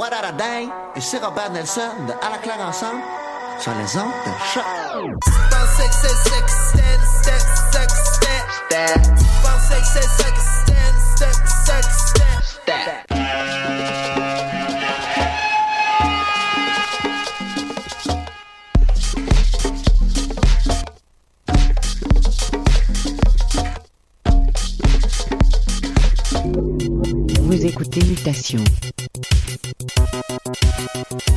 What et c'est Robert Nelson de À la claire ensemble sur les ondes de choc. Vous écoutez Mutation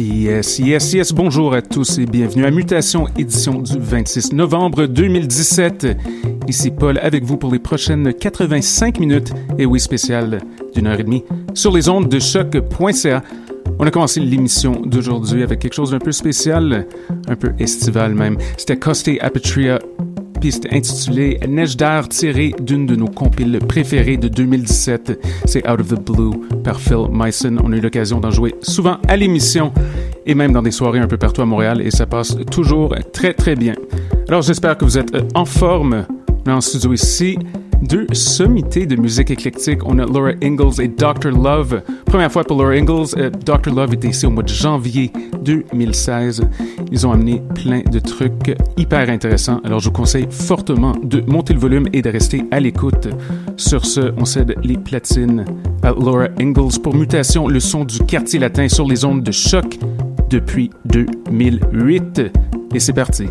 Yes, yes, yes. Bonjour à tous et bienvenue à Mutation, édition du 26 novembre 2017. Ici Paul avec vous pour les prochaines 85 minutes et oui, spécial d'une heure et demie sur les ondes de choc.ca. On a commencé l'émission d'aujourd'hui avec quelque chose d'un peu spécial, un peu estival même. C'était Coste Apatria piste intitulée Neige d'air tirée d'une de nos compiles préférées de 2017. C'est Out of the Blue par Phil Myson. On a eu l'occasion d'en jouer souvent à l'émission et même dans des soirées un peu partout à Montréal et ça passe toujours très très bien. Alors j'espère que vous êtes en forme. On est en studio ici deux sommités de musique éclectique. On a Laura Ingalls et Dr. Love. Première fois pour Laura Ingalls. Euh, Dr. Love était ici au mois de janvier 2016. Ils ont amené plein de trucs hyper intéressants. Alors, je vous conseille fortement de monter le volume et de rester à l'écoute. Sur ce, on cède les platines à Laura Ingalls pour Mutation, le son du quartier latin sur les ondes de choc depuis 2008. Et c'est parti.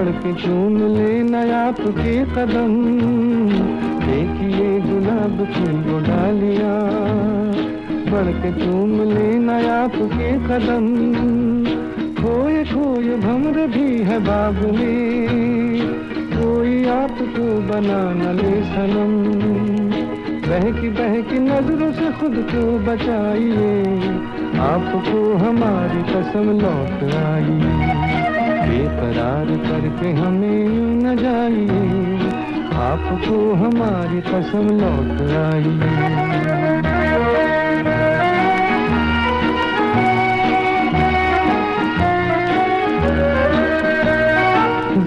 बढ़ के चूम लेना आपके कदम। देखिए गुलाब की वो डालियाँ। बढ़ के चूम लेना आपके कदम। खोए खोए भमर भी है बाग में। कोई आपको बना न ले सनम। बहकी बहकी नज़रों से खुद को बचाइए। आपको हमारी कसम लौट आई बेकरार करके हमें न जाइए। आपको हमारी कसम लौट आई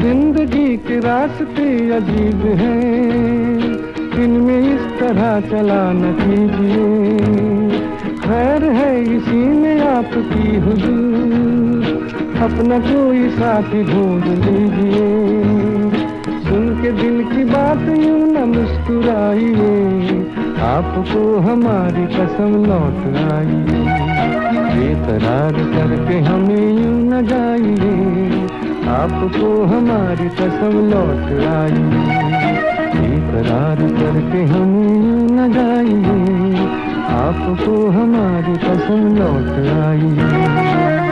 ज़िंदगी के रास्ते अजीब हैं। इनमें इस तरह चला न कीजिए। खैर है इसी में आपकी हुजूर। अपना कोई साथी ढूंढ लीजिए। सुन के दिल की बात यूँ न मुस्कुराइए। आपको हमारी कसम लौट आई बेकरार करके हमें यूँ न जाइए। आपको हमारी कसम लौट आई बेकरार करके हमें यूँ न जाइए। आपको हमारी कसम लौट आई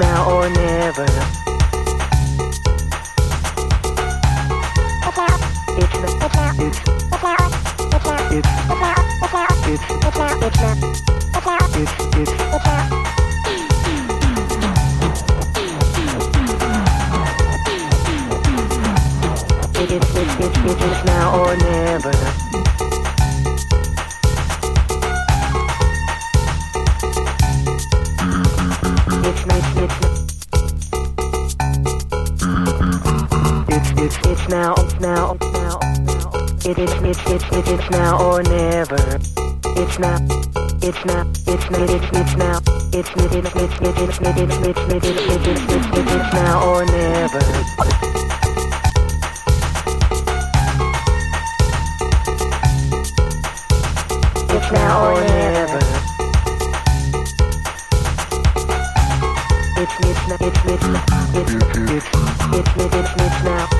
now or never. It's now. It's it's it's it's it's it's, it's, it's, it's now or never. It's, it's, it's now, now, now. It is, it's, it's, it is now or never. It's now, it's now, it's now, it's, it's now. It's, it, it's, it's, it, it's, it, it's, it's, it, it's, it, it's, it's, it is now or never. It's now or never. It's it's it's it's now it's it's it's it's it's it's now.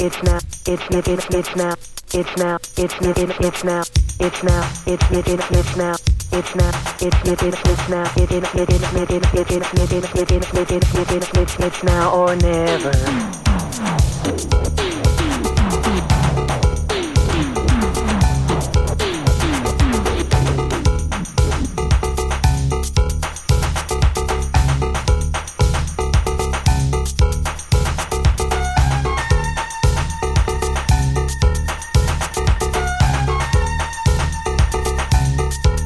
It's now it's now. It's now it's now it's now it's now it's it is it's now it's now it's it is it's now it's now it's it is it's now it's now it's it is it's now it is it is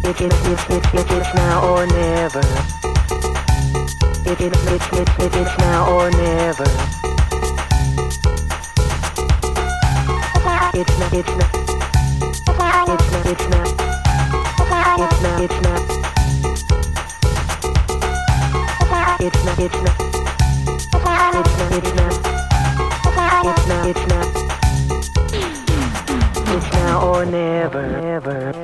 It is it it now or never. It is it it now or never. It's not it's not. It's not it's not. It's not it's not. It's not it's not. It's not it's not. It's not it's not. It's now or never, never.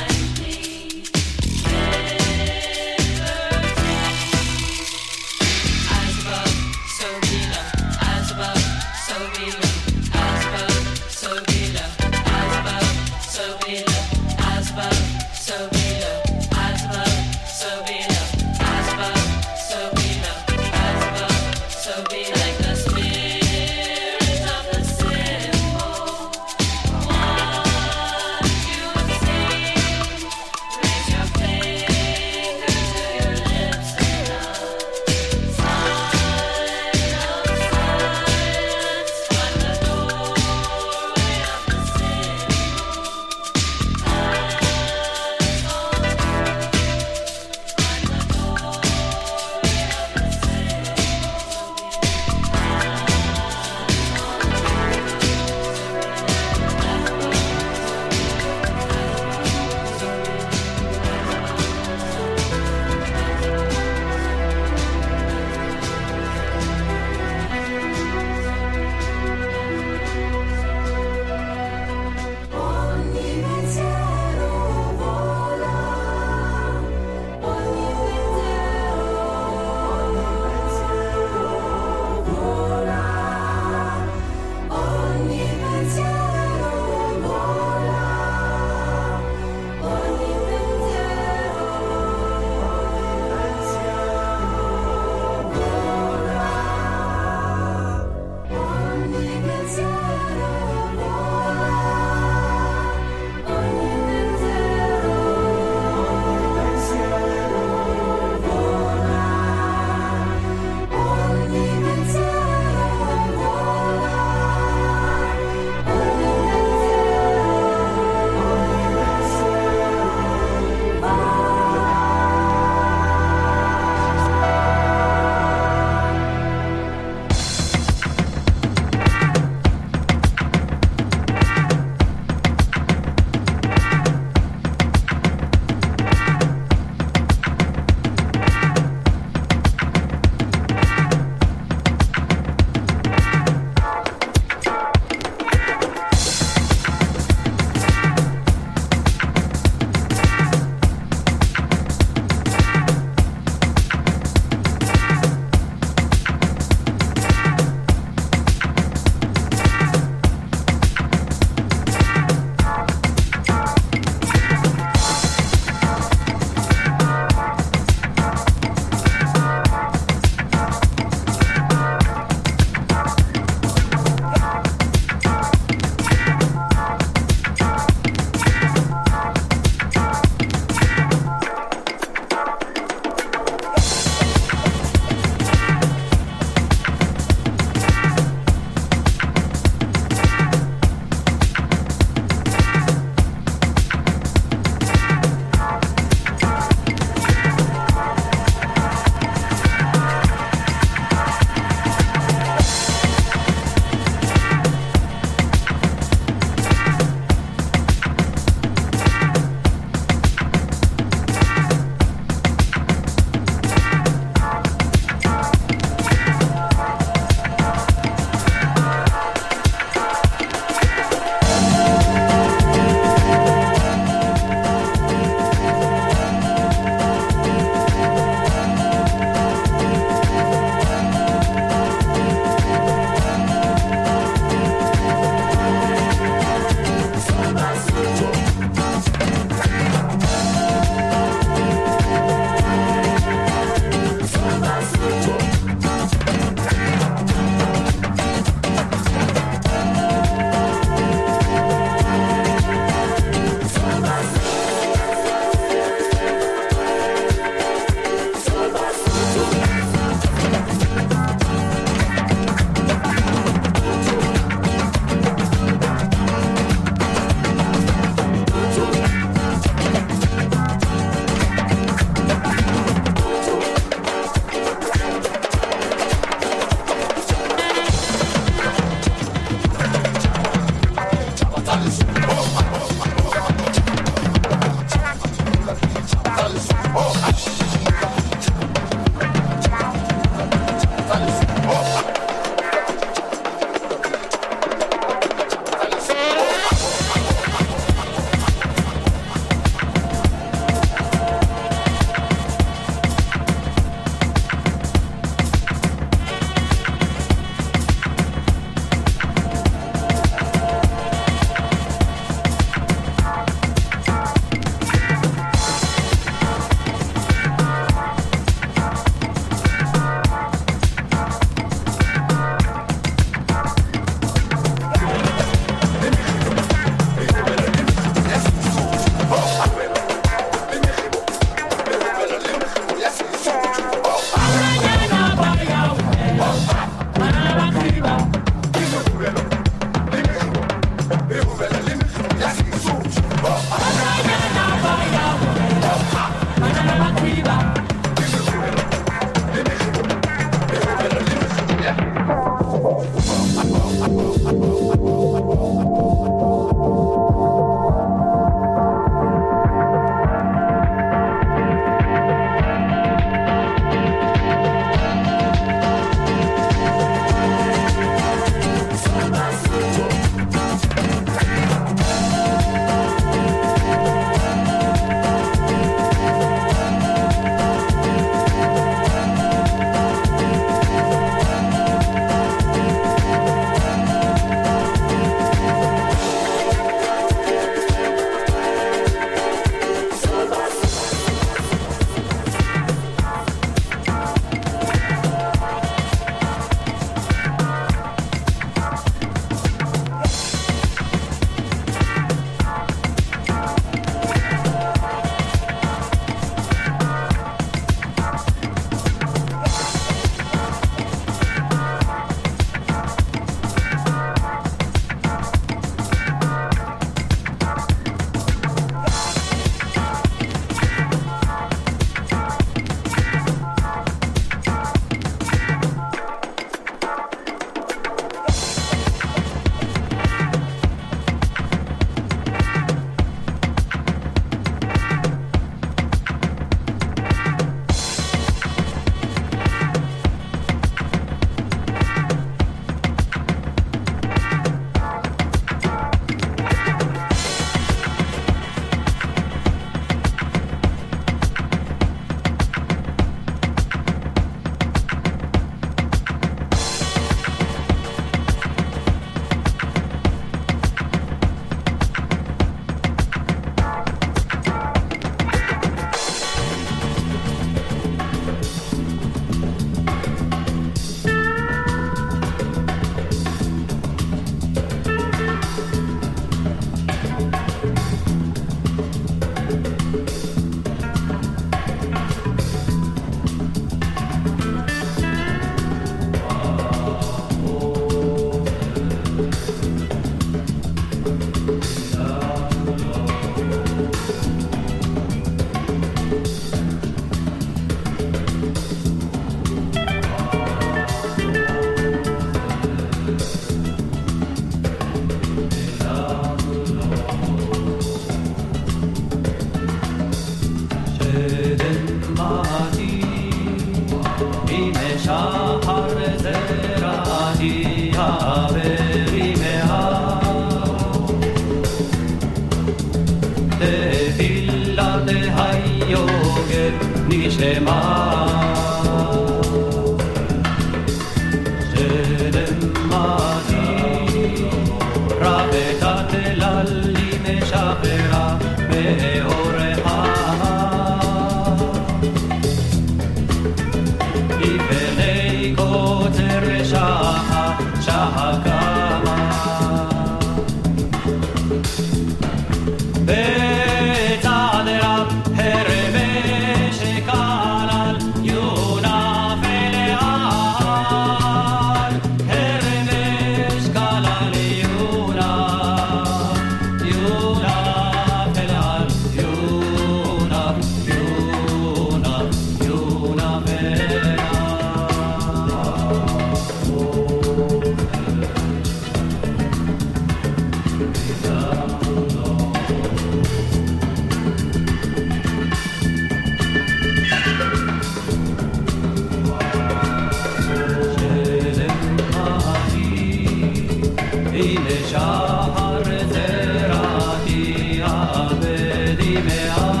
Email.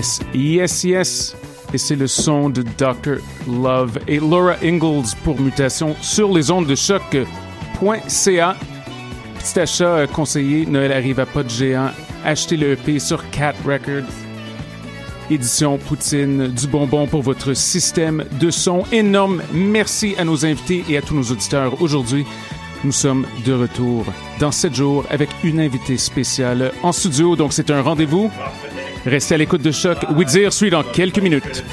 Yes, yes, yes. Et c'est le son de Dr. Love et Laura Ingalls pour Mutation sur les ondes de choc.ca. Petit achat euh, conseillé, Noël arrive à pas de géant. Achetez le EP sur Cat Records. Édition Poutine, du bonbon pour votre système de son. Énorme merci à nos invités et à tous nos auditeurs aujourd'hui. Nous sommes de retour dans 7 jours avec une invitée spéciale en studio. Donc c'est un rendez-vous. Restez à l'écoute de Choc. Ouidir suit dans quelques minutes.